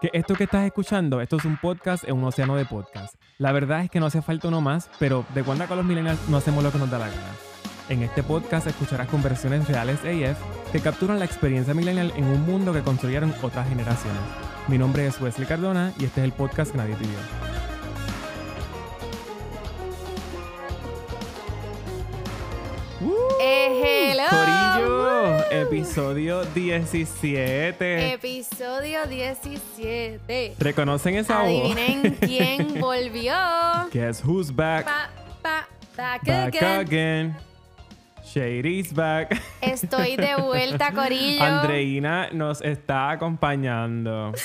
Que esto que estás escuchando, esto es un podcast en un océano de podcast. La verdad es que no hace falta uno más, pero de cuando acá los millennials no hacemos lo que nos da la gana. En este podcast escucharás conversaciones reales AF que capturan la experiencia millennial en un mundo que construyeron otras generaciones. Mi nombre es Wesley Cardona y este es el podcast que nadie pidió. Episodio 17. Episodio 17. ¿Reconocen esa voz? Adivinen quién volvió. Guess who's back? Pa, pa, back, Back again. again. Shady's back. Estoy de vuelta, Corillo. Andreina nos está acompañando.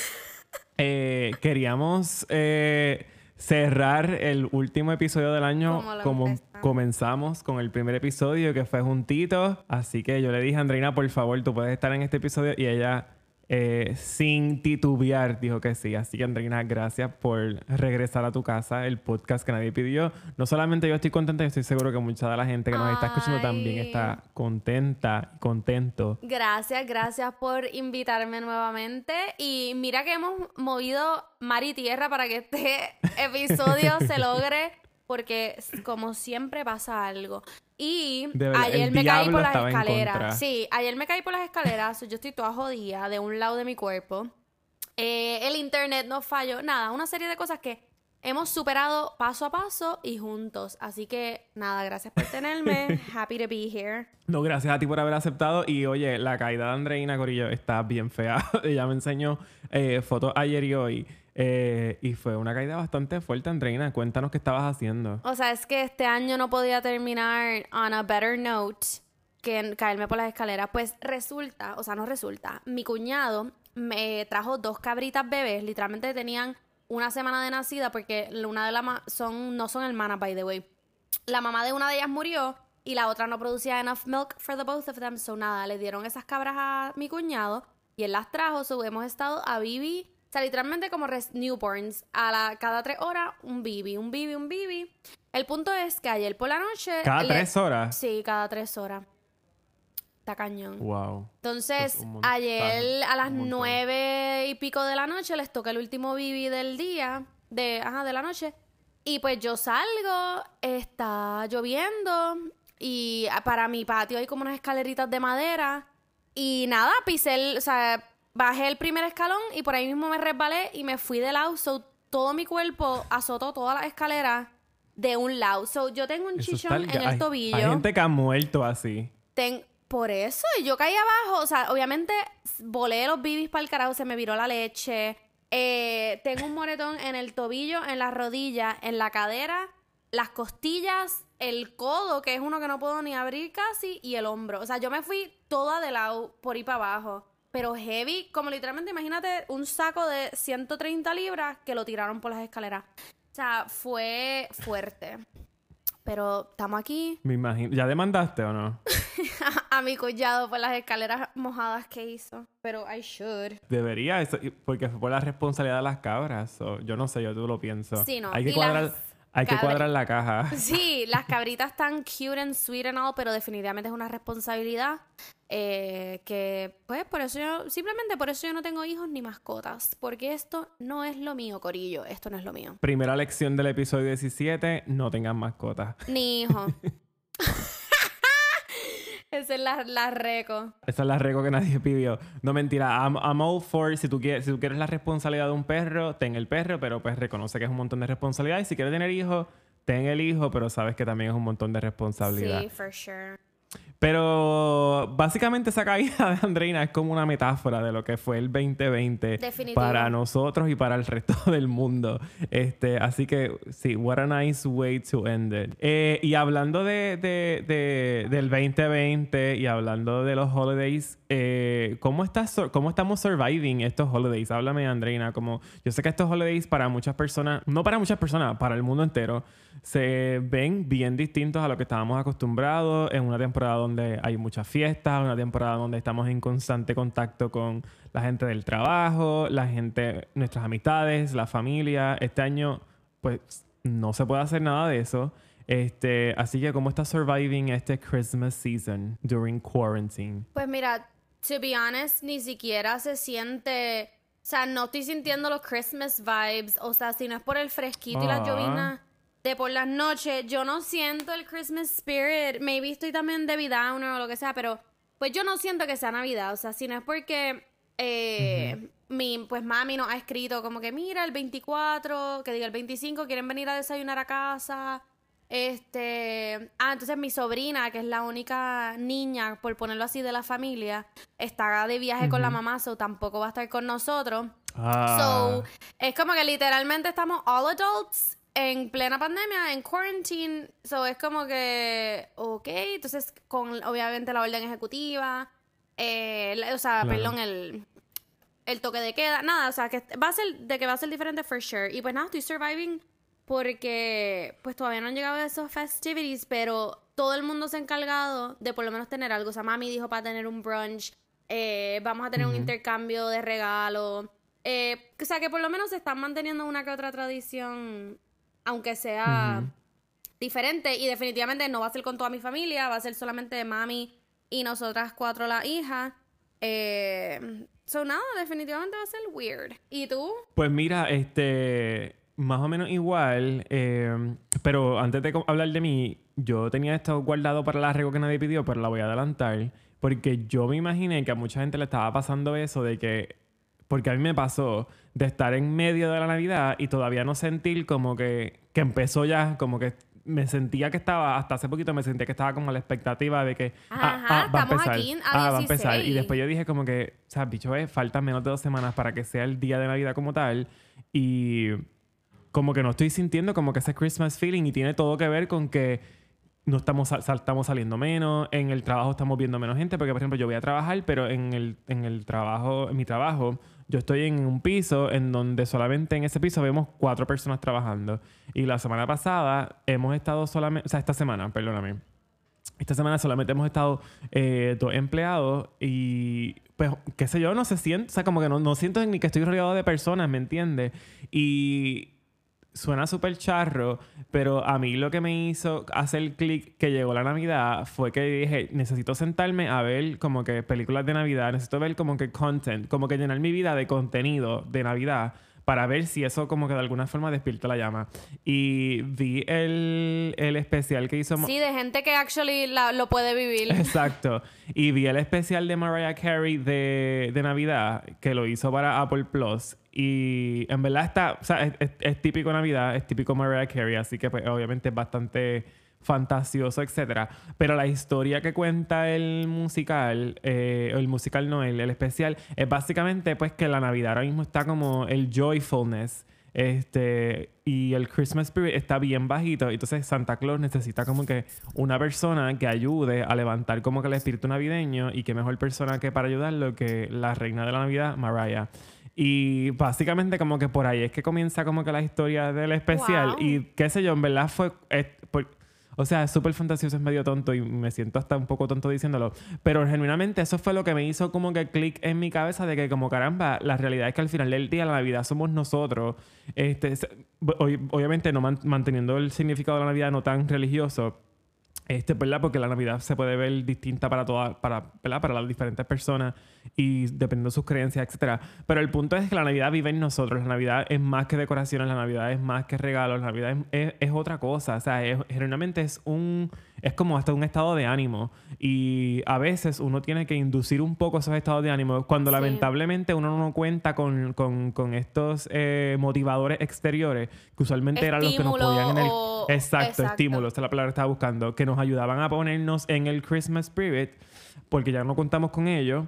Eh, queríamos eh, cerrar el último episodio del año Como como empezamos. Comenzamos con el primer episodio que fue juntito. Así que yo le dije a Andreina, por favor, tú puedes estar en este episodio. Y ella, eh, sin titubear, dijo que sí. Así que Andreina, gracias por regresar a tu casa, el podcast que nadie pidió. No solamente yo estoy contenta, yo estoy seguro que mucha de la gente que nos está escuchando también está contenta, contento. Gracias, gracias por invitarme nuevamente. Y mira que hemos movido mar y tierra para que este episodio se logre, porque como siempre pasa algo. Y verdad, ayer me caí por las escaleras. Sí, ayer me caí por las escaleras. Yo estoy toda jodida de un lado de mi cuerpo. Eh, el internet no falló. Nada, una serie de cosas que hemos superado paso a paso y juntos. Así que nada, gracias por tenerme. Happy to be here. No, gracias a ti por haber aceptado. Y oye, la caída de Andreina Corillo está bien fea. Ella me enseñó eh, fotos ayer y hoy. Eh, y fue una caída bastante fuerte, Andreina. Cuéntanos qué estabas haciendo. O sea, es que este año no podía terminar on a better note que caerme por las escaleras. Pues resulta, o sea, no resulta. Mi cuñado me trajo dos cabritas bebés, literalmente tenían una semana de nacida porque una de las son no son hermanas by the way. La mamá de una de ellas murió y la otra no producía enough milk for the both of them, so nada, le dieron esas cabras a mi cuñado y él las trajo, so hemos estado a o sea, literalmente como res- newborns, a la, cada tres horas un Bibi, un Bibi, un Bibi. El punto es que ayer por la noche... Cada le- tres horas. Sí, cada tres horas. Está cañón. Wow. Entonces, es ayer a las nueve y pico de la noche les toca el último bibi del día, de, ajá, de la noche. Y pues yo salgo, está lloviendo y para mi patio hay como unas escaleritas de madera. Y nada, pisé el, o sea, bajé el primer escalón y por ahí mismo me resbalé y me fui de lado. So, todo mi cuerpo azotó todas las escaleras de un lado. So, yo tengo un Eso chichón en el hay- tobillo. Hay gente que ha muerto así. Ten- por eso, y yo caí abajo. O sea, obviamente volé los bibis para el carajo, se me viró la leche. Eh, tengo un moretón en el tobillo, en la rodilla, en la cadera, las costillas, el codo, que es uno que no puedo ni abrir casi, y el hombro. O sea, yo me fui toda de lado por ahí para abajo. Pero heavy, como literalmente, imagínate un saco de 130 libras que lo tiraron por las escaleras. O sea, fue fuerte. Pero estamos aquí. Me imagino. ¿Ya demandaste o no? a mi collado por las escaleras mojadas que hizo. Pero I should. Debería, eso, porque fue por la responsabilidad de las cabras. so, yo no sé, yo tú lo pienso. Sí, no. Hay que cuadrar, hay que cuadrar la caja. Sí, las cabritas están cute and sweet and all, pero definitivamente es una responsabilidad. Eh, que, pues, por eso yo, simplemente por eso yo no tengo hijos ni mascotas. Porque esto no es lo mío, Corillo. Esto no es lo mío. Primera lección del episodio 17, no tengan mascotas. Ni hijo. Esa es la, la reco. Esa es la regla que nadie pidió. No mentira, I'm, I'm all for si tú, quieres, si tú quieres la responsabilidad de un perro, ten el perro, pero pues reconoce que es un montón de responsabilidad. Y si quieres tener hijos, ten el hijo, pero sabes que también es un montón de responsabilidad. Sí, for sure. Pero básicamente esa caída de Andreina es como una metáfora de lo que fue el 2020 Definitivo. para nosotros y para el resto del mundo. Este, así que sí, what a nice way to end it. Eh, y hablando de, de- de- del 2020 y hablando de los holidays, eh, ¿cómo, estás, ¿cómo estamos surviving estos holidays? Háblame, Andreina. Como, yo sé que estos holidays para muchas personas, no para muchas personas, para el mundo entero, se ven bien distintos a lo que estábamos acostumbrados en una temporada donde hay muchas fiestas, una temporada donde estamos en constante contacto con la gente del trabajo, la gente, nuestras amistades, la familia. Este año, pues, no se puede hacer nada de eso. Este, así que, ¿cómo estás surviving este Christmas season during quarantine? Pues mira, to be honest, ni siquiera se siente sea, no estoy sintiendo los Christmas vibes. O sea, si no es por el fresquito y las Ah. De por las noches, yo no siento el Christmas spirit. Maybe estoy también de downer o lo que sea, pero pues yo no siento que sea Navidad. O sea, si no es porque eh, mi, pues mami nos ha escrito como que mira el 24, que diga el 25, quieren venir a desayunar a casa. Este, ah, entonces mi sobrina, que es la única niña, por ponerlo así, de la familia, está de viaje con la mamá, so tampoco va a estar con nosotros. Ah. So, es como que literalmente estamos all adults en plena pandemia, en quarantine. So, es como que, ok, entonces con obviamente la orden ejecutiva, eh, o sea, Claro. perdón, el, el toque de queda, nada, o sea, que va a ser, de que va a ser diferente for sure. Y pues nada, estoy surviving porque pues todavía no han llegado esos festivities, pero todo el mundo se ha encargado de por lo menos tener algo. O sea, mami dijo para tener un brunch, eh, vamos a tener un intercambio de regalos. Eh, o sea, que por lo menos se están manteniendo una que otra tradición, aunque sea diferente. Y definitivamente no va a ser con toda mi familia, va a ser solamente mami y nosotras cuatro las hijas. Eh, so, nada, definitivamente va a ser weird. ¿Y tú? Pues mira, este, más o menos igual, eh, pero antes de hablar de mí, yo tenía esto guardado para la rego que nadie pidió, pero la voy a adelantar, porque yo me imaginé que a mucha gente le estaba pasando eso de que, porque a mí me pasó de estar en medio de la Navidad y todavía no sentir como que, que empezó ya, como que me sentía que estaba, hasta hace poquito me sentía que estaba como a la expectativa de que ah, Ajá, ah, va a empezar, aquí ah, va a empezar. Y 16. después yo dije como que, o sea, bicho, eh, faltan menos de dos semanas para que sea el día de Navidad como tal. Y como que no estoy sintiendo como que ese Christmas feeling y tiene todo que ver con que no estamos, estamos saliendo menos, en el trabajo estamos viendo menos gente, porque por ejemplo yo voy a trabajar, pero en el, en el trabajo, en mi trabajo, yo estoy en un piso en donde solamente en ese piso vemos cuatro personas trabajando. Y la semana pasada hemos estado solamente, o sea, esta semana, perdóname. Esta semana solamente hemos estado eh, dos empleados y, pues, qué sé yo, no se siente, o sea, como que no, no siento ni que estoy rodeado de personas, ¿me entiendes? Y suena súper charro, pero a mí lo que me hizo hacer clic que llegó la Navidad fue que dije, necesito sentarme a ver como que películas de Navidad, necesito ver como que content, como que llenar mi vida de contenido de Navidad para ver si eso como que de alguna forma despierta la llama. Y vi el, el especial que hizo... Sí, de gente que actually la- lo puede vivir. Exacto. Y vi el especial de Mariah Carey de, de Navidad que lo hizo para Apple Plus. Y en verdad está, o sea, es, típico Navidad, es típico Mariah Carey, así que pues, obviamente es bastante fantasioso, etcétera. Pero la historia que cuenta el musical, eh, el musical no, el, el especial, es básicamente pues que la Navidad ahora mismo está como el joyfulness. Este, y el Christmas Spirit está bien bajito. Entonces Santa Claus necesita como que una persona que ayude a levantar como que el espíritu navideño. Y qué mejor persona que para ayudarlo que la reina de la Navidad, Mariah. Y básicamente como que por ahí es que comienza como que la historia del especial. Wow. Y qué sé yo, en verdad fue... es por- o sea, es súper fantasioso, es medio tonto y me siento hasta un poco tonto diciéndolo. Pero genuinamente eso fue lo que me hizo como que clic en mi cabeza de que como caramba, la realidad es que al final del día la Navidad somos nosotros. Este, obviamente no man- manteniendo el significado de la Navidad no tan religioso. Este, ¿verdad? Porque la Navidad se puede ver distinta para todas, para, ¿verdad? Para las diferentes personas y dependiendo de sus creencias, etcétera. Pero el punto es que la Navidad vive en nosotros. La Navidad es más que decoraciones, la Navidad es más que regalos, la Navidad es, es- es otra cosa. O sea, es, genuinamente es un, es como hasta un estado de ánimo. Y a veces uno tiene que inducir un poco esos estados de ánimo cuando Sí. lamentablemente uno no cuenta con, con- con estos eh, motivadores exteriores que usualmente eran los que nos Estímulo podían en el... o- Exacto, exacto. estímulo, esa es la palabra que estaba buscando, que nos ayudaban a ponernos en el Christmas spirit, porque ya no contamos con ellos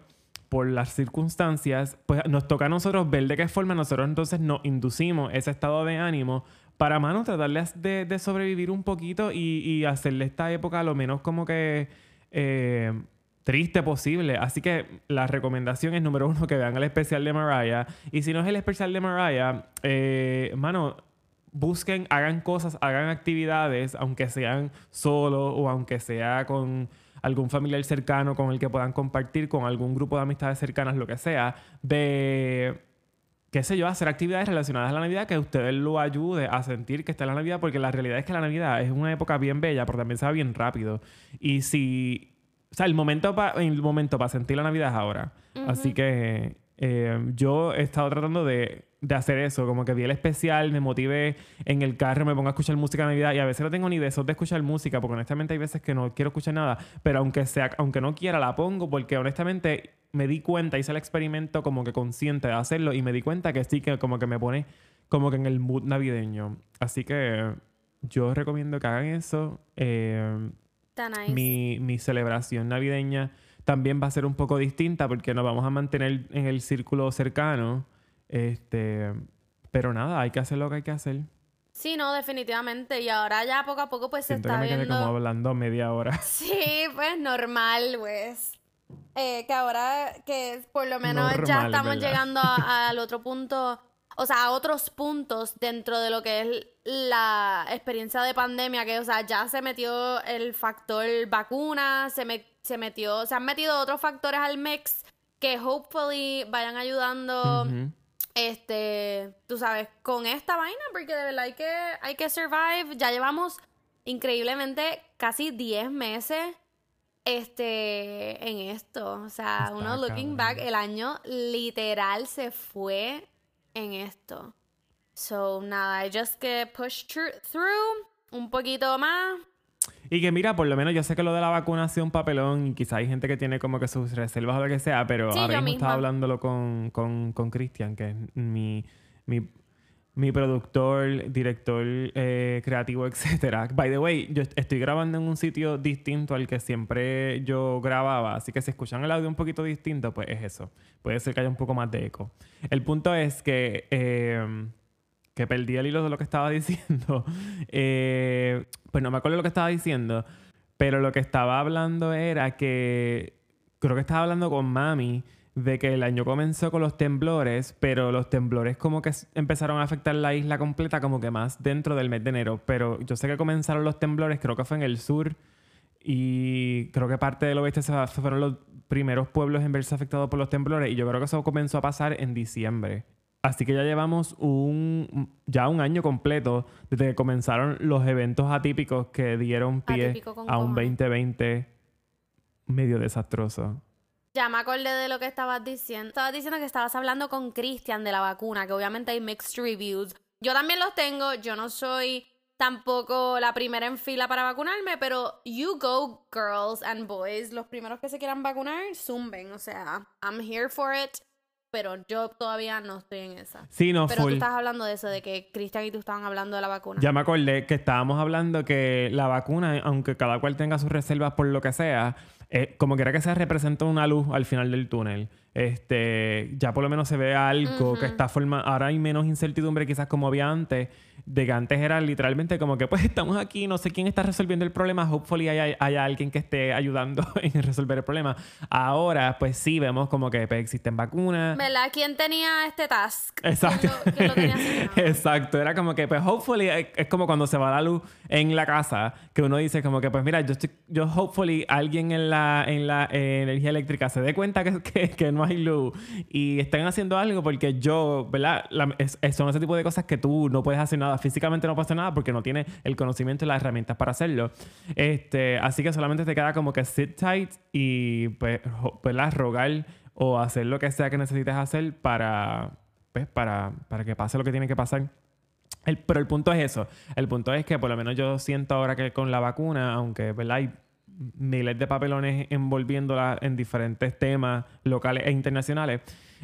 por las circunstancias, pues nos toca a nosotros ver de qué forma nosotros entonces nos inducimos ese estado de ánimo para, mano, tratarles de, de sobrevivir un poquito y, y hacerle esta época lo menos como que eh, triste posible. Así que la recomendación es, número uno, que vean el especial de Mariah. Y si no es el especial de Mariah, eh, mano, busquen, hagan cosas, hagan actividades, aunque sean solo o aunque sea con algún familiar cercano con el que puedan compartir, con algún grupo de amistades cercanas, lo que sea, de, qué sé yo, hacer actividades relacionadas a la Navidad que ustedes lo ayude a sentir que está en la Navidad, porque la realidad es que la Navidad es una época bien bella, pero también se va bien rápido. Y si, o sea, el momento para el momento para sentir la Navidad es ahora. Así que Eh, yo he estado tratando de, de, hacer eso, como que vi el especial, me motivé en el carro, me pongo a escuchar música de Navidad y a veces no tengo ni de de escuchar música, porque honestamente hay veces que no quiero escuchar nada, pero aunque sea, aunque no quiera, la pongo porque honestamente me di cuenta, hice el experimento como que consciente de hacerlo y me di cuenta que sí, que como que me pone como que en el mood navideño. Así que yo recomiendo que hagan eso. Eh, nice. mi, mi celebración navideña también va a ser un poco distinta porque nos vamos a mantener en el círculo cercano. Este, pero nada, hay que hacer lo que hay que hacer. Sí, no, definitivamente. Y ahora ya poco a poco pues se Siento está que me quedé viendo... como hablando media hora. Sí, pues normal, pues. Eh, que ahora que por lo menos ya Normal, estamos ¿verdad? llegando al otro punto, o sea, a otros puntos dentro de lo que es la experiencia de pandemia, que, o sea, ya se metió el factor vacuna, se, me- se metió, se han metido otros factores al mix que hopefully vayan ayudando este, tú sabes, con esta vaina, porque de verdad hay que, hay que survive. Ya llevamos increíblemente casi 10 meses este, en esto. O sea, Está uno looking cabrón. back, el año literal se fue en esto. So, nada, I just get pushed thr- through un poquito más. Y que mira, por lo menos yo sé que lo de la vacuna ha sido un papelón y quizá hay gente que tiene como que sus reservas o lo que sea, pero Sí, ahora mismo estaba hablándolo con, con, con Cristian, que es mi, mi, mi productor, director eh, creativo, etcétera. By the way, yo est- estoy grabando en un sitio distinto al que siempre yo grababa, así que si escuchan el audio un poquito distinto, pues es eso. Puede ser que haya un poco más de eco. El punto es que... eh, que perdí el hilo de lo que estaba diciendo. Eh, pues no me acuerdo lo que estaba diciendo, pero lo que estaba hablando era que creo que estaba hablando con mami de que el año comenzó con los temblores, pero los temblores como que empezaron a afectar la isla completa como que más dentro del mes de enero, pero yo sé que comenzaron los temblores, creo que fue en el sur y creo que parte del oeste fueron los primeros pueblos en verse afectados por los temblores y yo creo que eso comenzó a pasar en diciembre. Así que ya llevamos un ya un año completo desde que comenzaron los eventos atípicos que dieron pie a un cojones. 2020 medio desastroso. Ya me acordé de lo que estabas diciendo. Estabas diciendo que estabas hablando con Christian de la vacuna, que obviamente hay mixed reviews. Yo también los tengo, yo no soy tampoco la primera en fila para vacunarme, pero you go, girls and boys. Los primeros que se quieran vacunar, zumben. O sea, I'm here for it, pero yo todavía no estoy en esa. Sí, no, Pero full. tú estás hablando de eso, de que Christian y tú estaban hablando de la vacuna. Ya me acordé que estábamos hablando que la vacuna, aunque cada cual tenga sus reservas por lo que sea, eh, como quiera que sea, representa una luz al final del túnel. Este, ya por lo menos se ve algo que está forma. Ahora hay menos incertidumbre, quizás como había antes, de que antes era literalmente como que, pues estamos aquí, no sé quién está resolviendo el problema. Hopefully hay, hay alguien que esté ayudando en resolver el problema. Ahora, pues sí, vemos como que pues, existen vacunas. ¿Verdad? ¿Quién tenía este task? Exacto. ¿Quién lo, quién lo tenía? Exacto. Era como que, pues, hopefully, es, es como cuando se va la luz en la casa, que uno dice como que, pues, mira, yo estoy, yo, hopefully, alguien en la, en la eh, energía eléctrica se dé cuenta que, que, que no luz y estén haciendo algo porque yo, ¿verdad? La- es- son ese tipo de cosas que tú no puedes hacer nada, físicamente no hacer nada porque no tienes el conocimiento y las herramientas para hacerlo. Este, así que solamente te queda como que sit tight y, pues, ¿verdad? Rogar o hacer lo que sea que necesites hacer para, pues, para, para que pase lo que tiene que pasar. El- pero el punto es eso. El punto es que por lo menos yo siento ahora que con la vacuna, aunque ¿verdad? hay miles de papelones envolviéndola en diferentes temas locales e internacionales,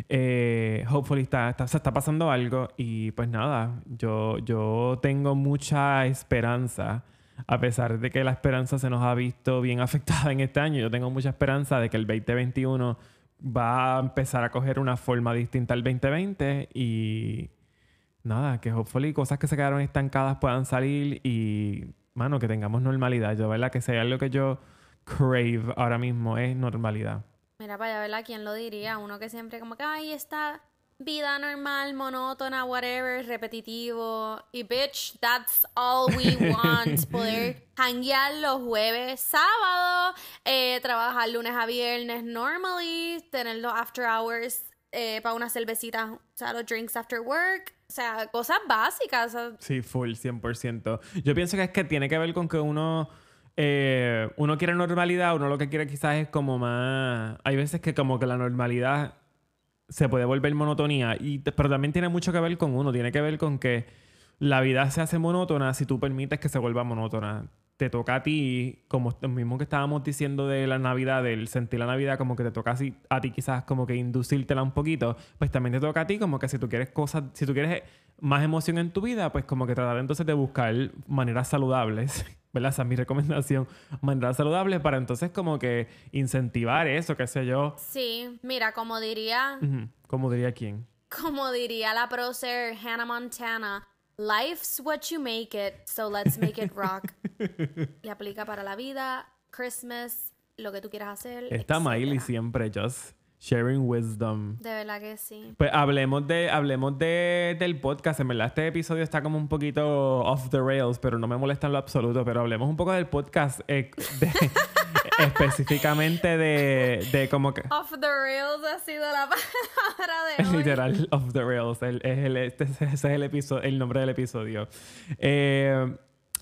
eh, hopefully está, está- se está pasando algo y pues nada, yo, yo tengo mucha esperanza. A pesar de que la esperanza se nos ha visto bien afectada en este año, yo tengo mucha esperanza de que el 2021 va a empezar a coger una forma distinta al 2020 y nada, que hopefully cosas que se quedaron estancadas puedan salir y, mano, que tengamos normalidad. Yo, ¿verdad? Que sea lo que yo crave ahora mismo es normalidad. Mira para allá, ¿verdad? ¿Quién lo diría? Uno que siempre como que, ay, esta vida normal, monótona, whatever, repetitivo. Y bitch, that's all we want. Poder hanguear los jueves, sábado, eh, trabajar lunes a viernes normally, tener los after hours eh, para una cervecita, o drinks after work. O sea, cosas básicas. Sí, full, 100%. Yo pienso que es que tiene que ver con que uno... eh, uno quiere normalidad, uno lo que quiere quizás es como más... Hay veces que como que la normalidad se puede volver monotonía. Y, pero también tiene mucho que ver con uno. Tiene que ver con que la vida se hace monótona si tú permites que se vuelva monótona. Te toca a ti, como lo mismo que estábamos diciendo de la Navidad, del sentir la Navidad, como que te toca así, a ti quizás como que inducírtela un poquito, pues también te toca a ti como que si tú quieres cosas, si tú quieres más emoción en tu vida, pues como que tratar entonces de buscar maneras saludables, ¿verdad? Esa es mi recomendación, maneras saludables para entonces como que incentivar eso, qué sé yo. Sí, mira, como diría... Ujú. ¿Cómo diría quién? Como diría la prócer Hannah Montana, life's what you make it, so let's make it rock. y aplica para la vida, Christmas, lo que tú quieras hacer. Está Miley siempre just sharing wisdom. De verdad que sí. Pues hablemos de hablemos de, del podcast. En verdad, este episodio está como un poquito off the rails, pero no me molesta en lo absoluto. Pero hablemos un poco del podcast, eh, de- específicamente de, de como que. Off the rails ha sido la palabra de hoy. Literal, off the rails. El- es el- este- ese es el, episodio, el nombre del episodio. Eh,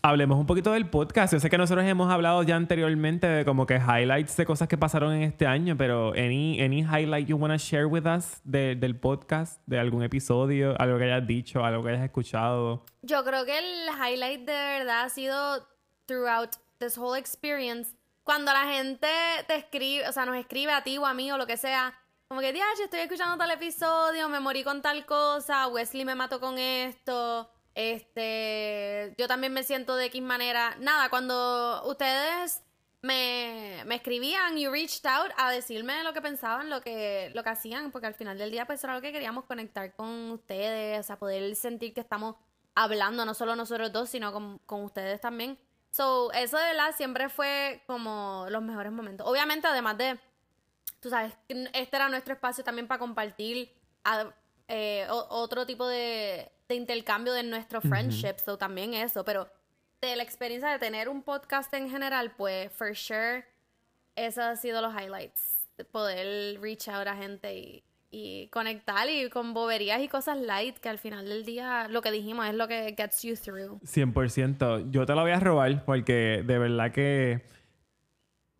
hablemos un poquito del podcast. Yo sé que nosotros hemos hablado ya anteriormente de como que highlights de cosas que pasaron en este año, pero any, any highlight you want to share with us de- del podcast, de algún episodio, algo que hayas dicho, algo que hayas escuchado. Yo creo que el highlight de verdad ha sido throughout this whole experience. Cuando la gente te escribe, o sea, nos escribe a ti o a mí o lo que sea, como que, diache, estoy escuchando tal episodio, me morí con tal cosa, Wesley me mató con esto, este, yo también me siento de X manera. Nada, cuando ustedes me, me escribían, you reached out a decirme lo que pensaban, lo que, lo que hacían, porque al final del día, pues era lo que queríamos conectar con ustedes, o sea, poder sentir que estamos hablando, no solo nosotros dos, sino con, con ustedes también. So, eso de verdad siempre fue como los mejores momentos. Obviamente, además de, tú sabes, este era nuestro espacio también para compartir a- eh, o- otro tipo de, de intercambio de nuestro friendship, so también eso, pero de la experiencia de tener un podcast en general, pues, for sure, esos han sido los highlights. De poder reach out a gente y, y conectar y con boberías y cosas light que al final del día lo que dijimos es lo que gets you through. 100%. Yo te lo voy a robar porque de verdad que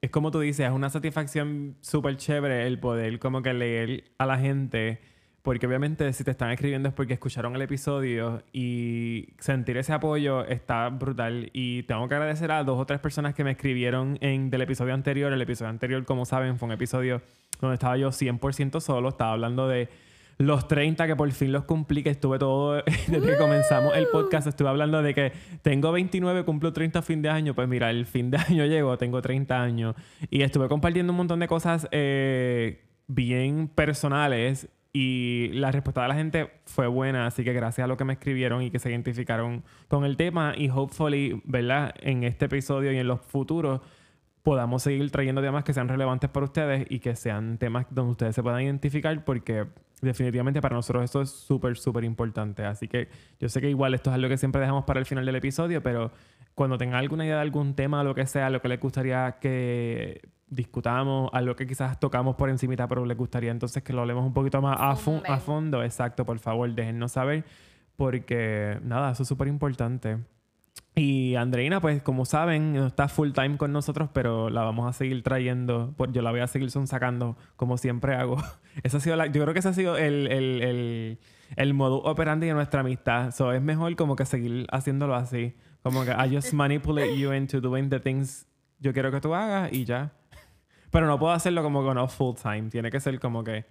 es como tú dices, es una satisfacción súper chévere el poder como que leer a la gente. Porque obviamente si te están escribiendo es porque escucharon el episodio y sentir ese apoyo está brutal. Y tengo que agradecer a dos o tres personas que me escribieron en, del episodio anterior. El episodio anterior, como saben, fue un episodio donde estaba yo 100% solo. Estaba hablando de los 30 que por fin los cumplí, que estuve todo, desde que comenzamos el podcast, estuve hablando de que tengo 29, cumplo 30 a fin de año, pues mira, el fin de año llegó, tengo 30 años, y estuve compartiendo un montón de cosas eh, bien personales y la respuesta de la gente fue buena, así que gracias a lo que me escribieron y que se identificaron con el tema y hopefully, ¿verdad? En este episodio y en los futuros podamos seguir trayendo temas que sean relevantes para ustedes y que sean temas donde ustedes se puedan identificar porque definitivamente para nosotros esto es súper, súper importante. Así que yo sé que igual esto es algo que siempre dejamos para el final del episodio, pero cuando tengan alguna idea de algún tema, lo que sea, lo que les gustaría que discutamos, algo que quizás tocamos por encimita, pero les gustaría entonces que lo hablemos un poquito más a, fo- a fondo, exacto, por favor, déjennos saber porque nada, eso es súper importante. Y Andreina, pues como saben, no está full time con nosotros, pero la vamos a seguir trayendo. Yo la voy a seguir sacando como siempre hago. Esa ha sido la, yo creo que ese ha sido el, el, el, el modus operandi de nuestra amistad. So, es mejor como que seguir haciéndolo así. Como que I just manipulate you into doing the things yo quiero que tú hagas y ya. Pero no puedo hacerlo como que no full time. Tiene que ser como que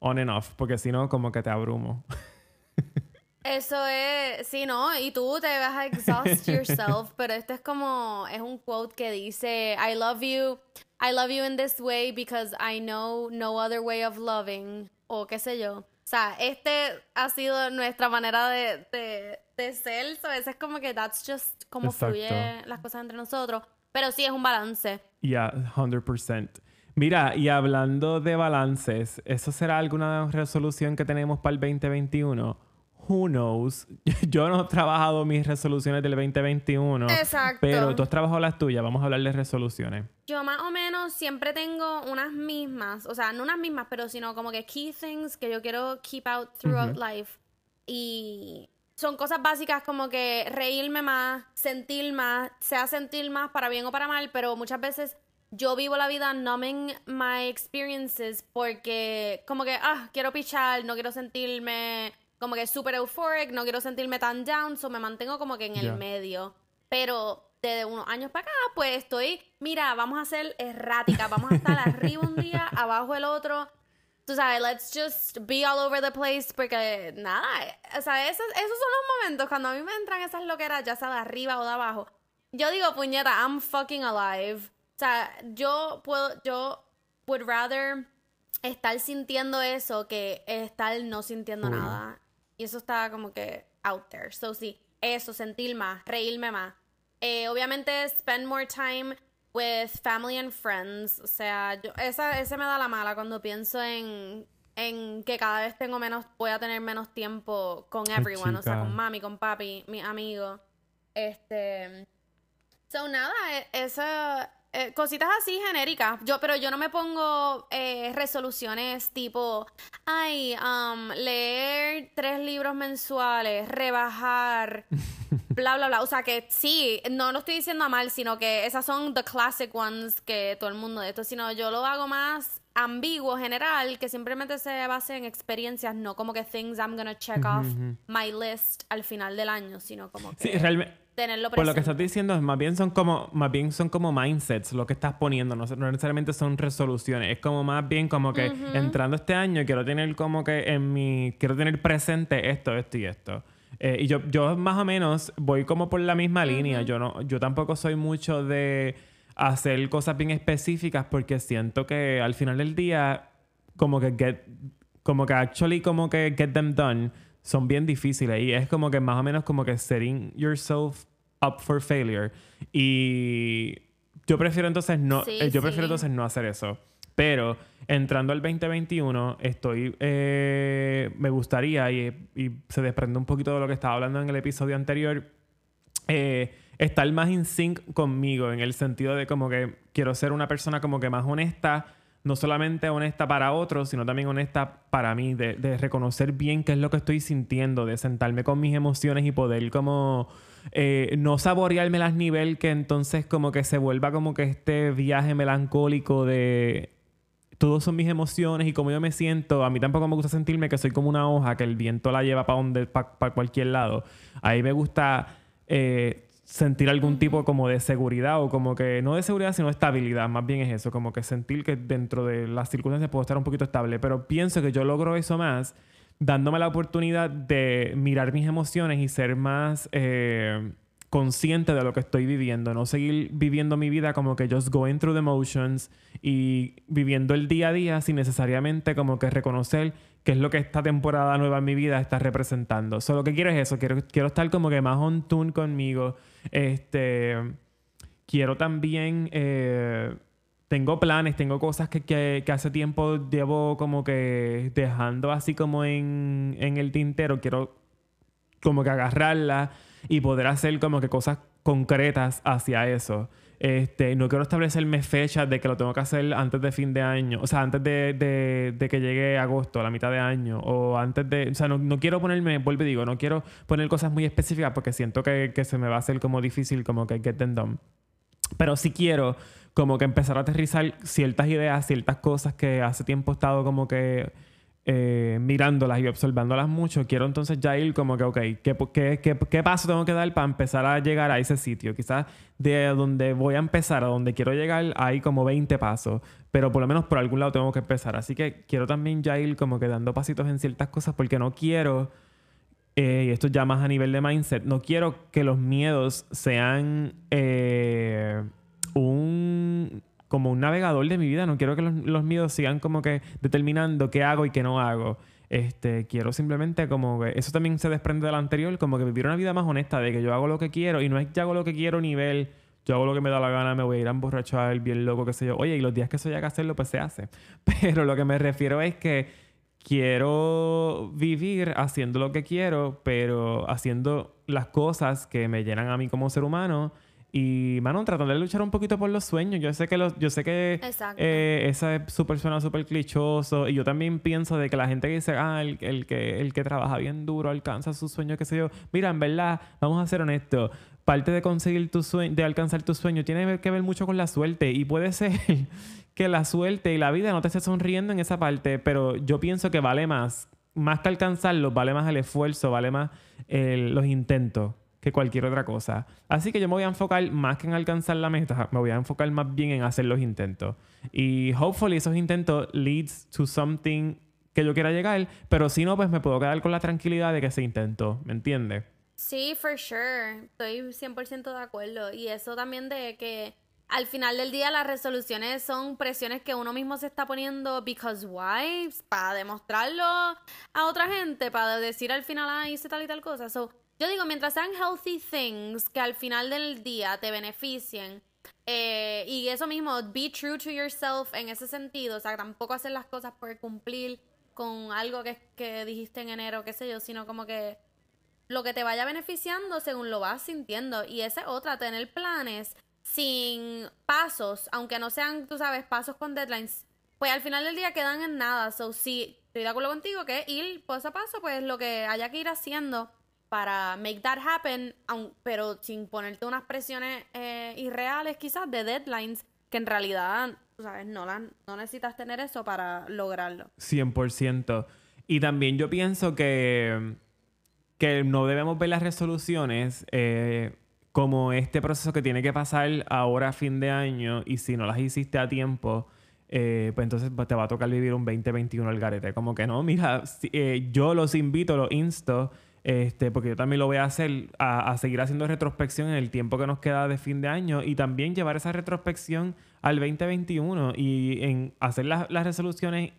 on and off, porque si no, como que te abrumo. Eso es, sí, ¿no? Y tú te vas a exhaust yourself, pero este es como, es un quote que dice, I love you, I love you in this way because I know no other way of loving, o qué sé yo. O sea, este ha sido nuestra manera de, de, de ser, so, ese es como que that's just como Exacto. fluye las cosas entre nosotros, pero sí es un balance. Yeah, 100%. Mira, y hablando de balances, ¿eso será alguna resolución que tenemos para el 2021? Who knows? Yo no he trabajado mis resoluciones del 2021. Exacto. Pero tú has trabajado las tuyas. Vamos a hablar de resoluciones. Yo más o menos siempre tengo unas mismas, o sea, no unas mismas, pero sino como que key things que yo quiero keep out throughout life. Y son cosas básicas como que reírme más, sentir más, sea sentir más para bien o para mal, pero muchas veces yo vivo la vida numbing my experiences porque como que, ah, quiero pichar, no quiero sentirme como que súper euphoric, no quiero sentirme tan down, so me mantengo como que en el medio. Pero desde unos años para acá, pues estoy, mira, vamos a ser errática, vamos a estar arriba un día, abajo el otro. Tú sabes, let's just be all over the place porque nada, o sea, esos, esos son los momentos cuando a mí me entran esas loqueras, ya sea de arriba o de abajo. Yo digo, puñeta, I'm fucking alive. O sea, yo puedo, yo would rather estar sintiendo eso que estar no sintiendo nada. Y eso está como que out there. So sí, eso, sentir más, reírme más. Eh, obviamente, spend more time with family and friends. O sea, yo, esa, ese me da la mala cuando pienso en, en que cada vez tengo menos, voy a tener menos tiempo con everyone. O sea, con mami, con papi, mis amigos. Este. So, nada, e, esa, eh, cositas así genéricas. Yo, pero yo no me pongo eh, resoluciones tipo, ay, um, leer tres libros mensuales, rebajar, bla, bla, bla. O sea que sí, no lo estoy diciendo mal, sino que esas son the classic ones que todo el mundo de esto, sino yo lo hago más ambiguo, general, que simplemente se base en experiencias, no como que things I'm gonna check off my list al final del año, sino como que... Sí, realmente por lo que estás diciendo, más bien son como, más bien son como mindsets lo que estás poniendo, no, necesariamente son resoluciones. Es como más bien como que entrando este año quiero tener como que en mi, quiero tener presente esto, esto y esto. Eh, y yo, yo más o menos voy como por la misma línea. Yo no, yo tampoco soy mucho de hacer cosas bien específicas porque siento que al final del día, como que get, como que actually como que get them done son bien difíciles y es como que más o menos como que setting yourself up for failure. Y yo prefiero entonces no eh, yo prefiero entonces no hacer eso. Pero entrando al 2021 estoy eh, me gustaría y, y, se desprende un poquito de lo que estaba hablando en el episodio anterior eh, estar más in sync conmigo en el sentido de como que quiero ser una persona como que más honesta no solamente honesta para otros, sino también honesta para mí, de, reconocer bien qué es lo que estoy sintiendo, de sentarme con mis emociones y poder como eh, no saborearme las nivel que entonces como que se vuelva como que este viaje melancólico de todos son mis emociones y como yo me siento. A mí tampoco me gusta sentirme que soy como una hoja que el viento la lleva para donde, para cualquier lado. Ahí me gusta eh, sentir algún tipo como de seguridad o como que no de seguridad sino de estabilidad más bien es eso como que sentir que dentro de las circunstancias puedo estar un poquito estable. Pero pienso que yo logro eso más dándome la oportunidad de mirar mis emociones y ser más eh, consciente de lo que estoy viviendo, no seguir viviendo mi vida como que just going through the motions y viviendo el día a día sin necesariamente como que reconocer qué es lo que esta temporada nueva en mi vida está representando. Solo que quiero es eso, quiero, quiero estar como que más on tune conmigo. Este, quiero también... Eh, tengo planes, tengo cosas que, que, que, hace tiempo llevo como que dejando así como en, en el tintero. Quiero como que agarrarla y poder hacer como que cosas concretas hacia eso. Este, no quiero establecerme fechas de que lo tengo que hacer antes de fin de año, o sea, antes de, de, de que llegue agosto, a la mitad de año, o antes de, o sea, no, no quiero ponerme, vuelvo y digo, no quiero poner cosas muy específicas porque siento que, que, se me va a hacer como difícil como que get them done. Pero sí quiero como que empezar a aterrizar ciertas ideas, ciertas cosas que hace tiempo he estado como que eh, mirándolas y observándolas mucho, quiero entonces ya ir como que, ok, ¿qué, paso tengo que dar para empezar a llegar a ese sitio? Quizás de donde voy a empezar a donde quiero llegar hay como 20 pasos, pero por lo menos por algún lado tengo que empezar. Así que quiero también ya ir como que dando pasitos en ciertas cosas porque no quiero, eh, y esto ya más a nivel de mindset, no quiero que los miedos sean eh, un como un navegador de mi vida. No quiero que los, miedos sigan como que determinando qué hago y qué no hago. Este, quiero simplemente como que eso también se desprende de lo anterior, como que vivir una vida más honesta de que yo hago lo que quiero y no es que hago lo que quiero nivel, yo hago lo que me da la gana, me voy a ir a emborrachar bien loco, qué sé yo. Oye, y los días que haya que hacerlo, pues se hace. Pero lo que me refiero es que quiero vivir haciendo lo que quiero, pero haciendo las cosas que me llenan a mí como ser humano y, mano, tratando de luchar un poquito por los sueños. Yo sé que, los, yo sé que eh, esa es súper suena súper clichoso. Y yo también pienso de que la gente que dice, ah, el, el, que, el que trabaja bien duro alcanza sus sueños, qué sé yo. Mira, en verdad, vamos a ser honestos. parte de conseguir tu sueño, de alcanzar tu sueño, tiene que ver mucho con la suerte. Y puede ser que la suerte y la vida no te esté sonriendo en esa parte, pero yo pienso que vale más, más que alcanzarlo, vale más el esfuerzo, vale más los intentos que cualquier otra cosa. Así que yo me voy a enfocar más que en alcanzar la meta, me voy a enfocar más bien en hacer los intentos. Y hopefully esos intentos leads to something que yo quiera llegar, pero si no, pues me puedo quedar con la tranquilidad de que se intentó, ¿me entiendes? Sí, for sure. Estoy 100% de acuerdo. Y eso también de que al final del día las resoluciones son presiones que uno mismo se está poniendo because why? Para demostrarlo a otra gente, para decir al final, ah, hice tal y tal cosa. So, yo digo, mientras sean healthy things que al final del día te beneficien, eh, y eso mismo, be true to yourself en ese sentido, o sea, tampoco hacer las cosas por cumplir con algo que, que dijiste en enero, qué sé yo, sino como que lo que te vaya beneficiando según lo vas sintiendo. Y esa es otra, tener planes sin pasos, aunque no sean, tú sabes, pasos con deadlines, pues al final del día quedan en nada. So, si estoy de acuerdo contigo que ir paso a paso, pues lo que haya que ir haciendo para make that happen, pero sin ponerte unas presiones eh, irreales quizás de deadlines que en realidad, sabes, no, no necesitas tener eso para lograrlo. 100%. Y también yo pienso que, que no debemos ver las resoluciones eh, como este proceso que tiene que pasar ahora a fin de año y si no las hiciste a tiempo, eh, pues entonces te va a tocar vivir un 2021 al garete. Como que no, mira, eh, yo los invito, los insto, este, porque yo también lo voy a hacer, a, seguir haciendo retrospección en el tiempo que nos queda de fin de año y también llevar esa retrospección al 2021 y en hacer las resoluciones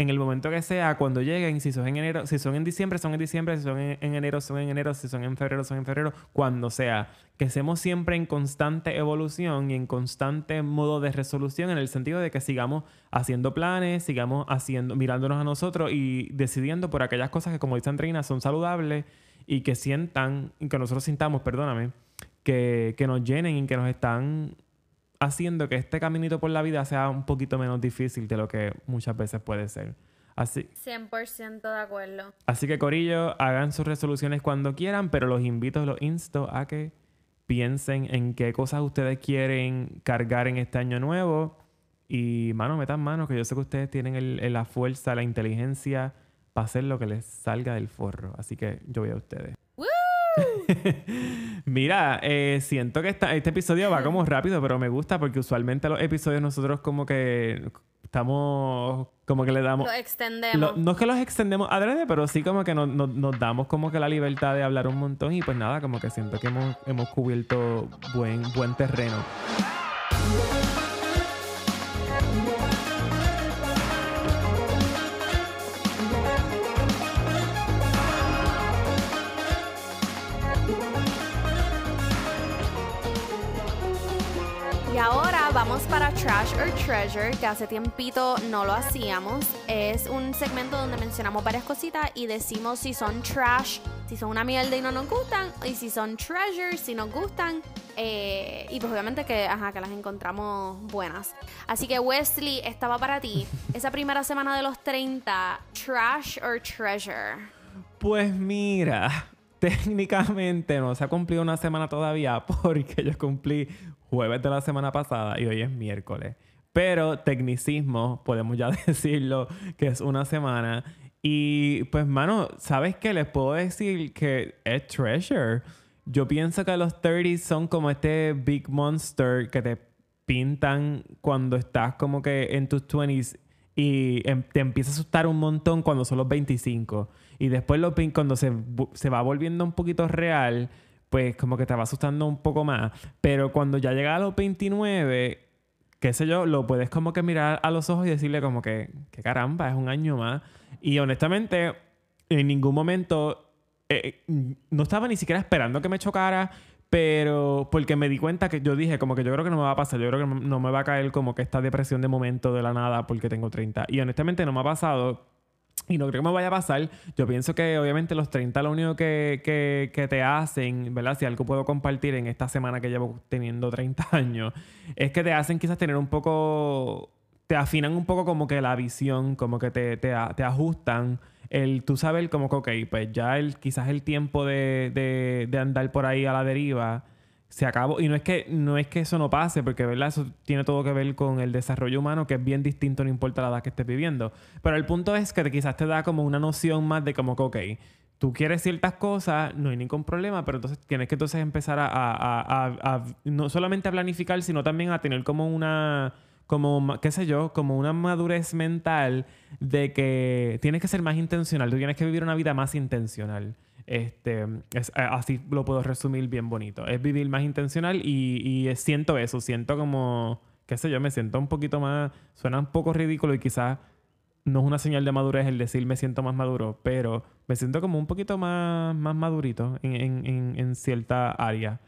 en el momento que sea, cuando lleguen, si son en enero, si son en diciembre, son en diciembre, si son en, enero, son en enero, si son en febrero, son en febrero, cuando sea. Que seamos siempre en constante evolución y en constante modo de resolución, en el sentido de que sigamos haciendo planes, sigamos haciendo, mirándonos a nosotros y decidiendo por aquellas cosas que, como dice Andreina, son saludables y que sientan, que nosotros sintamos, perdóname, que, que nos llenen y que nos están haciendo que este caminito por la vida sea un poquito menos difícil de lo que muchas veces puede ser. Así. 100% de acuerdo. Así que, Corillo, hagan sus resoluciones cuando quieran, pero los invito, los insto a que piensen en qué cosas ustedes quieren cargar en este año nuevo. Y, mano, metan mano, que yo sé que ustedes tienen la fuerza, la inteligencia para hacer lo que les salga del forro. Así que yo voy a ustedes. Mira, eh, siento que este episodio va como rápido, pero me gusta porque usualmente los episodios nosotros como que estamos como que le damos... Los extendemos. no es que los extendemos adrede, pero sí como que nos damos como que la libertad de hablar un montón y pues nada, como que siento que hemos, hemos cubierto buen, buen terreno. Para Trash or Treasure, que hace tiempito no lo hacíamos. Es un segmento donde mencionamos varias cositas y decimos si son trash, si son una mierda y no nos gustan, y si son treasure, si nos gustan. Eh, y pues obviamente que, ajá, que las encontramos buenas. Así que Wesley, estaba para ti. Esa primera semana de los 30, Trash or Treasure. Pues mira, técnicamente no se ha cumplido una semana todavía porque yo cumplí jueves de la semana pasada y hoy es miércoles. Pero tecnicismo, podemos ya decirlo, que es una semana. Y pues, mano, ¿sabes qué? Les puedo decir que es treasure. Yo pienso que los 30 son como este big monster que te pintan cuando estás como que en tus 20s y em, te empieza a asustar un montón cuando son los 25. Y después lo, cuando se, se va volviendo un poquito real, pues como que te va asustando un poco más. Pero cuando ya llega a los 29, qué sé yo, lo puedes como que mirar a los ojos y decirle como que, que caramba, es un año más. Y honestamente, en ningún momento, eh, no estaba ni siquiera esperando que me chocara, pero porque me di cuenta que yo dije como que yo creo que no me va a pasar, yo creo que no me va a caer como que esta depresión de momento de la nada porque tengo 30. Y honestamente no me ha pasado. Y no creo que me vaya a pasar. Yo pienso que obviamente los 30 lo único que, que, te hacen, ¿verdad? Si algo puedo compartir en esta semana que llevo teniendo 30 años, es que te hacen quizás tener un poco, te afinan un poco como que la visión, como que te, te, ajustan. El tú sabes como que, ok, pues ya el, quizás el tiempo de, de andar por ahí a la deriva se acabó. Y no es que, no es que eso no pase, porque ¿verdad? eso tiene todo que ver con el desarrollo humano, que es bien distinto, no importa la edad que estés viviendo. Pero el punto es que quizás te da como una noción más de como que, ok, tú quieres ciertas cosas, no hay ningún problema, pero entonces tienes que entonces empezar a, a, a, no solamente a planificar, sino también a tener como una como, qué sé yo, como una madurez mental de que tienes que ser más intencional, tú tienes que vivir una vida más intencional. Este, es, así lo puedo resumir bien bonito. Es vivir más intencional y, y siento eso, siento como, qué sé yo, me siento un poquito más, suena un poco ridículo y quizás no es una señal de madurez el decir me siento más maduro, pero me siento como un poquito más, más madurito en, en, en, cierta área.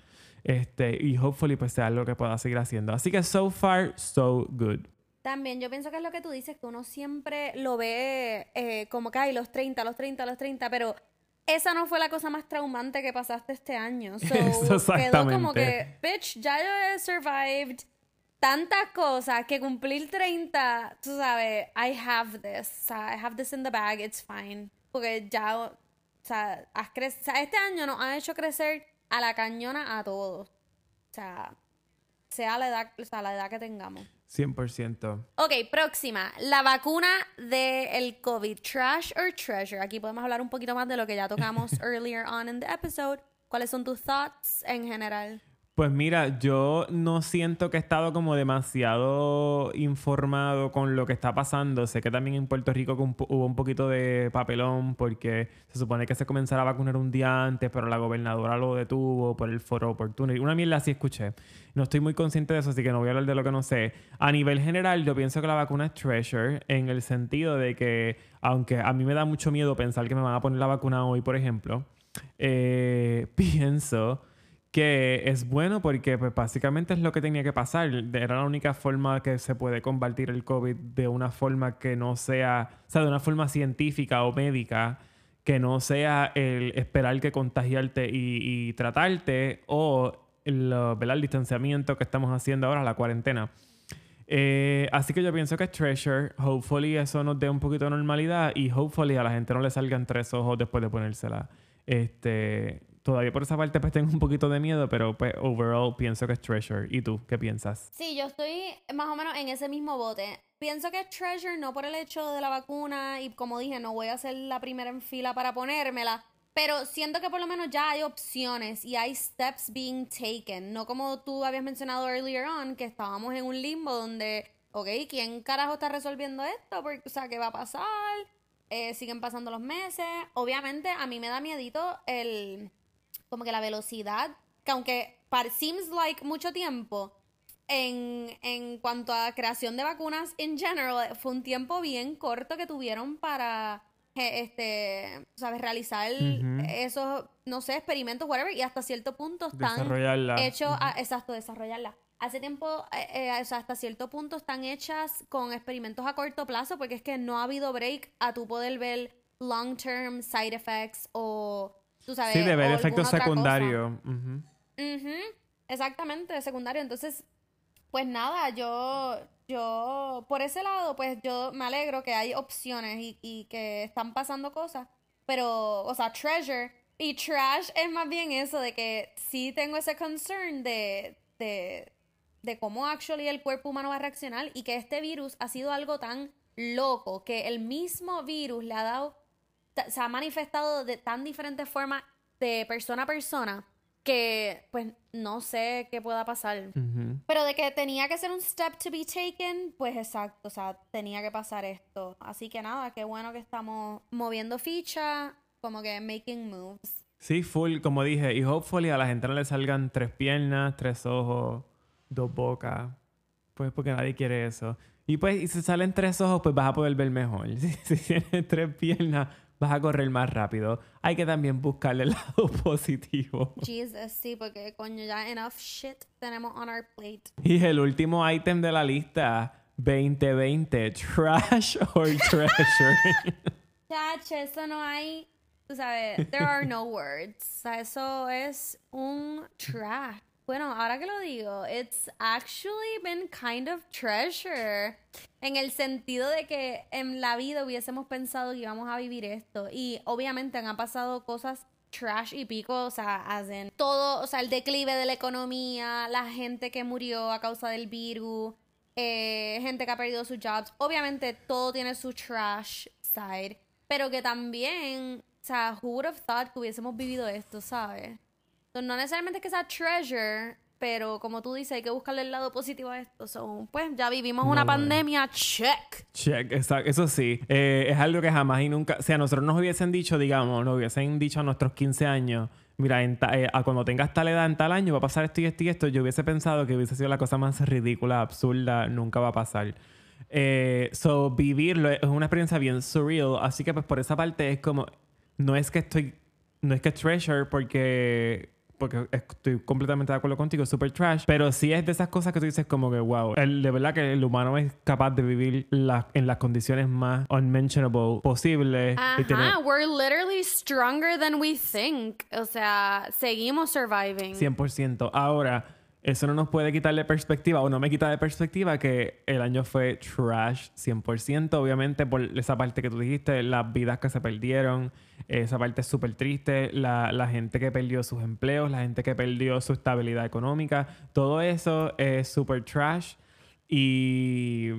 Este, y hopefully pues sea algo que pueda seguir haciendo. Así que so far, so good. También yo pienso que es lo que tú dices, que uno siempre lo ve eh, como que hay los 30, los 30, los 30, pero esa no fue la cosa más traumante que pasaste este año. So, quedó como que, bitch, ya yo he survived tantas cosas que cumplir 30, tú sabes, I have this, I have this in the bag, it's fine. Porque ya, o sea, has o sea, este año nos ha hecho crecer a la cañona a todos. O sea, sea la edad, o sea, la edad que tengamos. 100%. Ok, próxima. La vacuna del COVID. Trash or treasure. Aquí podemos hablar un poquito más de lo que ya tocamos earlier on in the episode. ¿Cuáles son tus thoughts en general? Pues mira, yo no siento que he estado como demasiado informado con lo que está pasando. Sé que también en Puerto Rico hubo un poquito de papelón porque se supone que se comenzara a vacunar un día antes, pero la gobernadora lo detuvo por el foro opportunity. Una mierda así escuché. No estoy muy consciente de eso, así que no voy a hablar de lo que no sé. A nivel general, yo pienso que la vacuna es treasure en el sentido de que, aunque a mí me da mucho miedo pensar que me van a poner la vacuna hoy, por ejemplo, eh, pienso que es bueno porque pues, básicamente es lo que tenía que pasar. Era la única forma que se puede combatir el COVID de una forma que no sea, o sea, de una forma científica o médica, que no sea el esperar que contagiarte y, tratarte o el, el distanciamiento que estamos haciendo ahora, la cuarentena. Eh, así que yo pienso que es treasure. Hopefully eso nos dé un poquito de normalidad y hopefully a la gente no le salgan tres ojos después de ponérsela. Este, todavía por esa parte pues tengo un poquito de miedo, pero pues overall pienso que es Treasure. ¿Y tú qué piensas? Sí, yo estoy más o menos en ese mismo bote. Pienso que es Treasure no por el hecho de la vacuna y como dije, no voy a ser la primera en fila para ponérmela, pero siento que por lo menos ya hay opciones y hay steps being taken, no como tú habías mencionado earlier on, que estábamos en un limbo donde, ok, ¿quién carajo está resolviendo esto? Porque, o sea, ¿qué va a pasar? Eh, siguen pasando los meses. Obviamente a mí me da miedito el como que la velocidad, que aunque seems like mucho tiempo, en, en cuanto a creación de vacunas en general, fue un tiempo bien corto que tuvieron para este, ¿sabes? Realizar esos, no sé, experimentos, whatever, y hasta cierto punto están hechos, exacto, desarrollarla. Hace tiempo, eh, eh, o sea, hasta cierto punto están hechas con experimentos a corto plazo, porque es que no ha habido break a tu poder ver long-term side effects o sí, de ver efectos secundarios. Exactamente, de secundario. Entonces, pues nada, yo, yo, por ese lado, pues yo me alegro que hay opciones y, y que están pasando cosas. Pero, o sea, treasure y trash es más bien eso, de que sí tengo ese concern de, de, de cómo actually el cuerpo humano va a reaccionar y que este virus ha sido algo tan loco que el mismo virus le ha dado se ha manifestado de tan diferentes formas de persona a persona que pues no sé qué pueda pasar. Pero de que tenía que ser un step to be taken, pues exacto, o sea, tenía que pasar esto. Así que nada, qué bueno que estamos moviendo ficha, como que making moves. Sí, full, como dije, y hopefully a la gente no le salgan tres piernas, tres ojos, dos bocas, pues porque nadie quiere eso. Y pues, y si salen tres ojos, pues vas a poder ver mejor. Si, si tienes tres piernas, vas a correr más rápido. Hay que también buscarle el lado positivo. Jesus, sí, porque coño, ya enough shit tenemos on our plate. Y el último ítem de la lista, 2020, trash or treasure. Chacho, eso no hay, tú sabes, there are no words. O sea, eso es un trash. Bueno, ahora que lo digo, it's actually been kind of treasure. En el sentido de que en la vida hubiésemos pensado que íbamos a vivir esto. Y obviamente han pasado cosas trash y pico, o sea, hacen todo, o sea, el declive de la economía, la gente que murió a causa del virus, eh, gente que ha perdido sus jobs. Obviamente todo tiene su trash side, pero que también, o sea, who would have thought que hubiésemos vivido esto, ¿sabes? Entonces, no necesariamente que sea treasure, pero como tú dices, hay que buscarle el lado positivo a esto. So, pues ya vivimos una pandemia, check. Check, exacto. Eso sí, eh, es algo que jamás y nunca, si a nosotros nos hubiesen dicho, digamos, nos hubiesen dicho a nuestros 15 años, mira, eh, a cuando tengas tal edad en tal año va a pasar esto y esto y esto, yo hubiese pensado que hubiese sido la cosa más ridícula, absurda, nunca va a pasar. Eh, so, vivirlo es una experiencia bien surreal, así que pues por esa parte es como, no es que estoy, no es que treasure porque porque estoy completamente de acuerdo contigo, super trash, pero sí es de esas cosas que tú dices como que, wow, el, de verdad que el humano es capaz de vivir en las condiciones más unmentionable posibles. Ajá, we're literally stronger than we think. O sea, seguimos surviving. 100%. Ahora eso no nos puede quitar de perspectiva, o no me quita de perspectiva, que el año fue trash 100%, obviamente por esa parte que tú dijiste, las vidas que se perdieron, esa parte súper triste, la, la, gente que perdió sus empleos, la gente que perdió su estabilidad económica, todo eso es súper trash. Y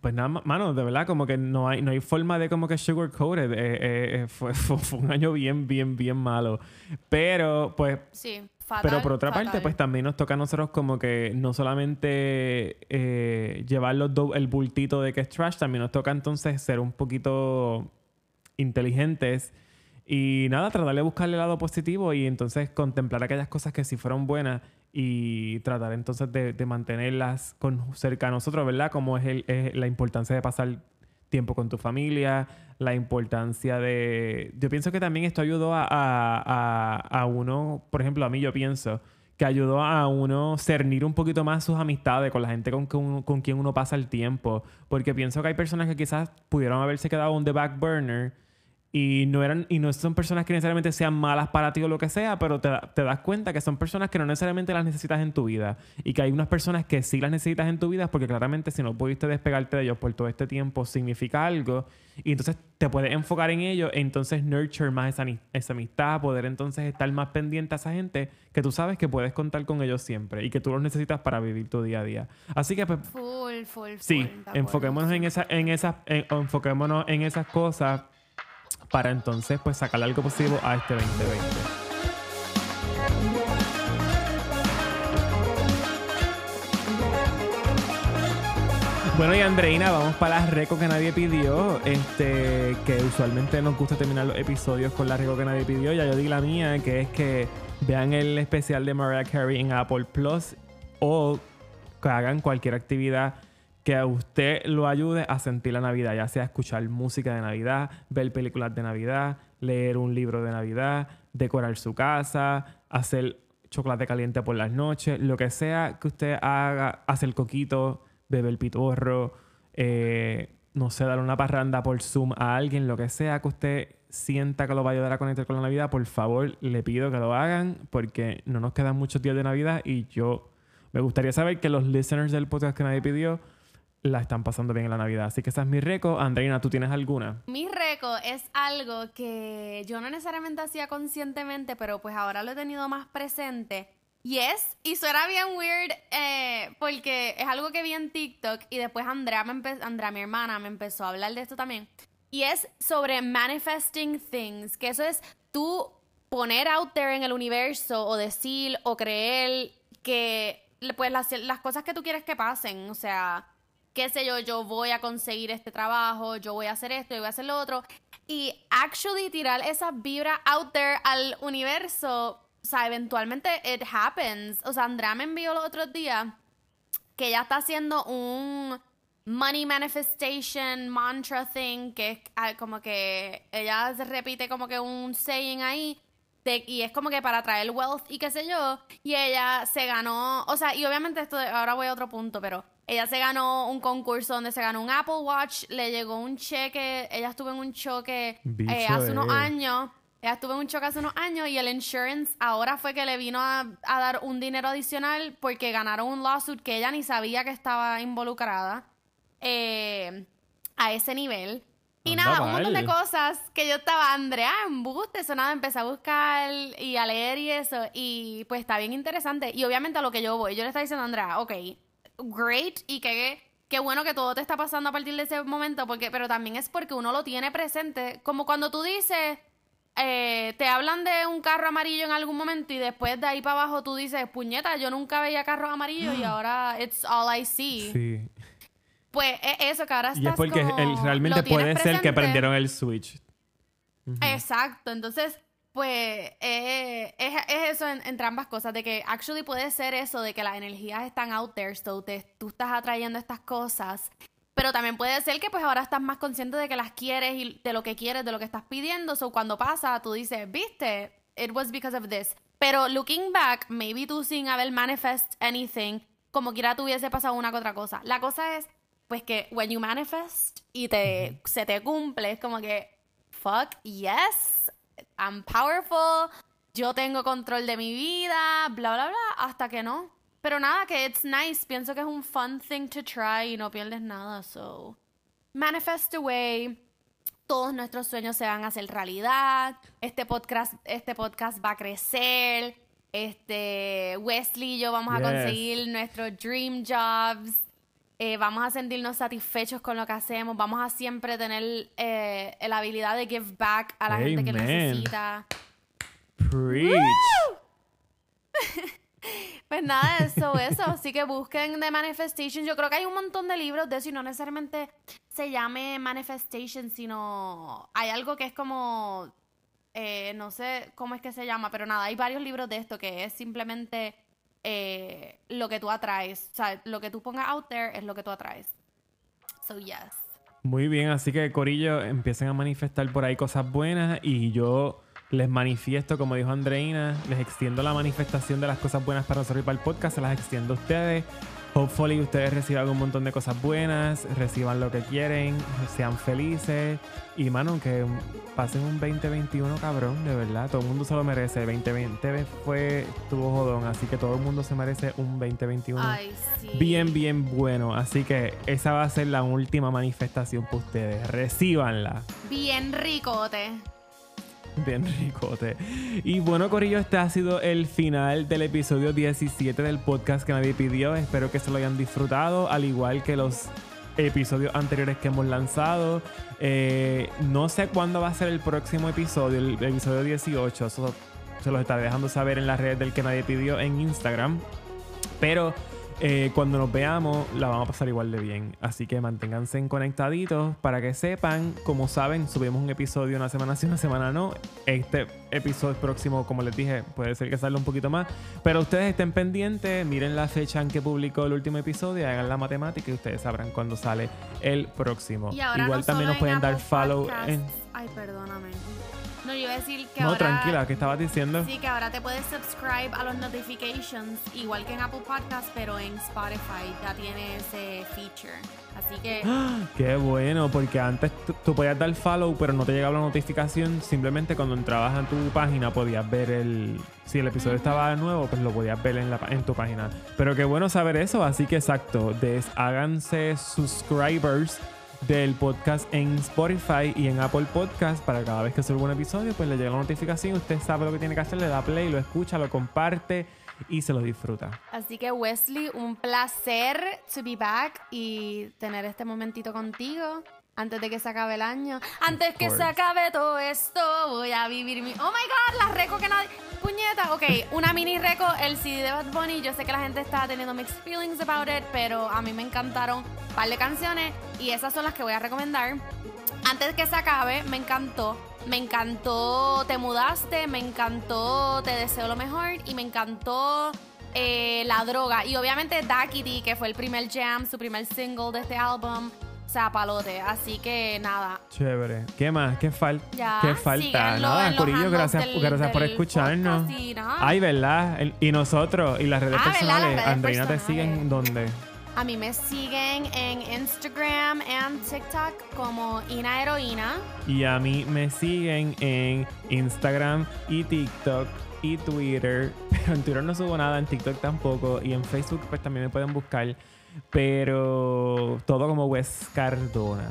pues nada, mano, de verdad, como que no hay, no hay forma de como que sugarcoated. Eh, eh, eh fue, fue, un año bien, bien, bien malo. Pero, pues. Sí. Pero por otra parte, pues también nos toca a nosotros como que no solamente eh, llevar el bultito de que es trash, también nos toca entonces ser un poquito inteligentes y nada, tratar de buscarle el lado positivo y entonces contemplar aquellas cosas que sí fueron buenas y tratar entonces de, mantenerlas con, cerca a nosotros, ¿verdad? Como es, el, es la importancia de pasar tiempo con tu familia, la importancia de... Yo pienso que también esto ayudó a, a, a, uno, por ejemplo, a mí yo pienso que ayudó a uno cernir un poquito más sus amistades con la gente con, con, con, quien uno pasa el tiempo. Porque pienso que hay personas que quizás pudieron haberse quedado en the back burner y no eran y no son personas que necesariamente sean malas para ti o lo que sea, pero te, te, das cuenta que son personas que no necesariamente las necesitas en tu vida y que hay unas personas que sí las necesitas en tu vida porque claramente si no pudiste despegarte de ellos por todo este tiempo significa algo y entonces te puedes enfocar en ello e entonces nurture más esa, esa amistad, poder entonces estar más pendiente a esa gente que tú sabes que puedes contar con ellos siempre y que tú los necesitas para vivir tu día a día. Así que pues, full, full, sí, enfoquémonos en esa en esas enfoquémonos en esas cosas para entonces pues sacarle algo positivo a este 2020. Bueno, y Andreina, vamos para la reco que nadie pidió. Este, que usualmente nos gusta terminar los episodios con la reco que nadie pidió. Ya yo di la mía, que es que vean el especial de Mariah Carey en Apple Plus o que hagan cualquier actividad que a usted lo ayude a sentir la Navidad, ya sea escuchar música de Navidad, ver películas de Navidad, leer un libro de Navidad, decorar su casa, hacer chocolate caliente por las noches, lo que sea que usted haga, hacer coquito, beber pitorro, eh, no sé, dar una parranda por Zoom a alguien, lo que sea que usted sienta que lo va a ayudar a conectar con la Navidad, por favor, le pido que lo hagan porque no nos quedan muchos días de Navidad y yo me gustaría saber que los listeners del podcast que nadie pidió la están pasando bien en la Navidad. Así que esa es mi reco. Andreina, ¿tú tienes alguna? Mi reco es algo que yo no necesariamente hacía conscientemente, pero pues ahora lo he tenido más presente. Y es, y suena bien weird, eh, porque es algo que vi en TikTok y después Andrea, me Andrea, mi hermana, me empezó a hablar de esto también. Y es sobre manifesting things, que eso es tú poner out there en el universo o decir o creer que pues las, las cosas que tú quieres que pasen, o sea, qué sé yo, yo voy a conseguir este trabajo, yo voy a hacer esto, yo voy a hacer lo otro. Y actually tirar esa vibra out there al universo, o sea, eventualmente it happens. O sea, Andrea me envió los otros días que ella está haciendo un money manifestation mantra thing, que es ah, como que ella repite como que un saying ahí. y es como que para traer wealth y qué sé yo. Y ella se ganó, o sea, y obviamente esto, ahora voy a otro punto, pero ella se ganó un concurso donde se ganó un Apple Watch, le llegó un cheque, ella estuvo en un choque eh, hace unos años. Ella estuvo en un choque hace unos años y el insurance ahora fue que le vino a, dar un dinero adicional porque ganaron un lawsuit que ella ni sabía que estaba involucrada eh, a ese nivel. Y Anda, nada, un montón de cosas que yo estaba, Andrea, embuste, eso nada, empecé a buscar y a leer y eso, y pues está bien interesante. Y obviamente a lo que yo voy, yo le estaba diciendo a Andrea, ok, great, y que qué bueno que todo te está pasando a partir de ese momento, porque, pero también es porque uno lo tiene presente, como cuando tú dices, eh, te hablan de un carro amarillo en algún momento y después de ahí para abajo tú dices, puñeta, yo nunca veía carros amarillos y ahora it's all I see. Sí. Pues es eso que ahora estás Y es porque como- el- realmente puede ser que prendieron el switch. Exacto, entonces, pues eh, es, es eso en- entre ambas cosas, de que actually puede ser eso, de que las energías están out there, so te- tú estás atrayendo estas cosas, pero también puede ser que pues ahora estás más consciente de que las quieres y de lo que quieres, de lo que estás pidiendo, so cuando pasa tú dices, viste, it was because of this, pero looking back, maybe tú sin haber manifest anything, como quiera tuviese pasado una que otra cosa. La cosa es, pues que when you manifest y te, se te cumple, es como que fuck yes, I'm powerful, yo tengo control de mi vida, bla, bla, bla, hasta que no. Pero nada, que it's nice, pienso que es un fun thing to try y no pierdes nada, so manifest away. Todos nuestros sueños se van a hacer realidad. Este podcast, este podcast va a crecer. Este Wesley y yo vamos a conseguir nuestros dream jobs. Eh, vamos a sentirnos satisfechos con lo que hacemos. Vamos a siempre tener eh, la habilidad de give back a la gente que necesita. Preach. Pues nada, eso, eso. Así que busquen The Manifestation. Yo creo que hay un montón de libros de eso y no necesariamente se llame Manifestation, sino hay algo que es como, eh, no sé cómo es que se llama, pero nada, hay varios libros de esto que es simplemente eh, lo que tú atraes. O sea, lo que tú pongas out there es lo que tú atraes. So, yes. Muy bien, así que Corillo, empiecen a manifestar por ahí cosas buenas y yo les manifiesto, como dijo Andreina, les extiendo la manifestación de las cosas buenas para nosotros y para el podcast, se las extiendo a ustedes. Hopefully ustedes reciban un montón de cosas buenas, reciban lo que quieren, sean felices y, mano, que pasen un 2021 cabrón, de verdad. Todo el mundo se lo merece. 2020 fue, estuvo jodón, así que todo el mundo se merece un 2021 Ay, sí. bien, bien bueno. Así que esa va a ser la última manifestación para ustedes. Recíbanla. Bien ricote. Bien ricote. Y bueno, Corillo, este ha sido el final del episodio 17 del podcast que nadie pidió. Espero que se lo hayan disfrutado, al igual que los episodios anteriores que hemos lanzado. Eh, no sé cuándo va a ser el próximo episodio, el episodio 18. Eso se los estaré dejando saber en las redes del que nadie pidió en Instagram. Pero eh, cuando nos veamos, la vamos a pasar igual de bien. Así que manténganse conectaditos para que sepan. Como saben, subimos un episodio una semana sí, una semana no. Este episodio próximo, como les dije, puede ser que salga un poquito más. Pero ustedes estén pendientes, miren la fecha en que publicó el último episodio, hagan la matemática y ustedes sabrán cuándo sale el próximo. Igual no también nos pueden en dar follow Podcasts. en. Ay, perdóname. No, yo iba a decir que No, ahora... tranquila, ¿qué estabas diciendo? Sí, que ahora te puedes subscribe a los notifications, igual que en Apple Podcasts, pero en Spotify ya tiene ese feature. Así que Qué bueno, porque antes tú, podías dar follow, pero no te llegaba la notificación. Simplemente cuando entrabas a tu página podías ver el. Si el episodio estaba nuevo, pues lo podías ver en, la, en tu página. Pero qué bueno saber eso. Así que exacto, desháganse subscribers del podcast en Spotify y en Apple Podcast para cada vez que suba un episodio, pues le llega la notificación. Usted sabe lo que tiene que hacer, le da play, lo escucha, lo comparte y se lo disfruta. Así que Wesley, un placer to be back y tener este momentito contigo antes de que se acabe el año. Antes que se acabe todo esto, voy a vivir mi... Oh my God, la reco que nadie... Puñeta, ok, una mini reco, el CD de Bad Bunny. Yo sé que la gente está teniendo mixed feelings about it, pero a mí me encantaron un par de canciones y esas son las que voy a recomendar. Antes que se acabe, me encantó. Me encantó Te Mudaste, me encantó Te Deseo lo Mejor y me encantó eh, La Droga. Y obviamente Daquiti, que fue el primer jam, su primer single de este álbum. O sea, palote. Así que nada. Chévere. ¿Qué más? ¿Qué, fal Ya, ¿Qué falta? Nada, Corillo, gracias, del- gracias por escucharnos. y. Ay, ¿verdad? El- y nosotros, y las redes Ah, personales. redes Andreina, ¿te siguen dónde? A mí me siguen en Instagram y TikTok como Ina Heroína. Y a mí me siguen en Instagram y TikTok y Twitter. Pero en Twitter no subo nada, en TikTok tampoco. Y en Facebook pues también me pueden buscar. Pero todo como Wes Cardona.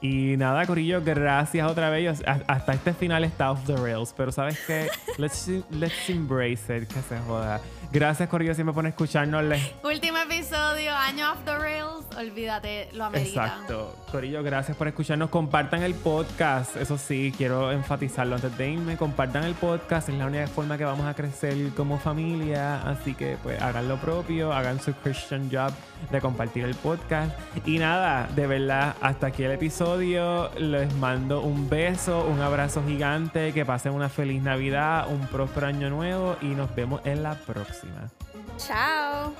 Y nada, Corillo, gracias otra vez. Hasta este final está off the rails. Pero sabes qué? Let's, let's embrace it, que se joda. Gracias, Corillo, siempre por escucharnos. Último episodio, año off the rails. Olvídate, lo amerita. Exacto. Corillo, gracias por escucharnos. Compartan el podcast. Eso sí, quiero enfatizarlo antes de irme. Compartan el podcast. Es la única forma que vamos a crecer como familia. Así que, pues, hagan lo propio. Hagan su Christian job de compartir el podcast. Y nada, de verdad, hasta aquí el episodio. Les mando un beso, un abrazo gigante. Que pasen una feliz Navidad, un próspero año nuevo. Y nos vemos en la próxima. Chao.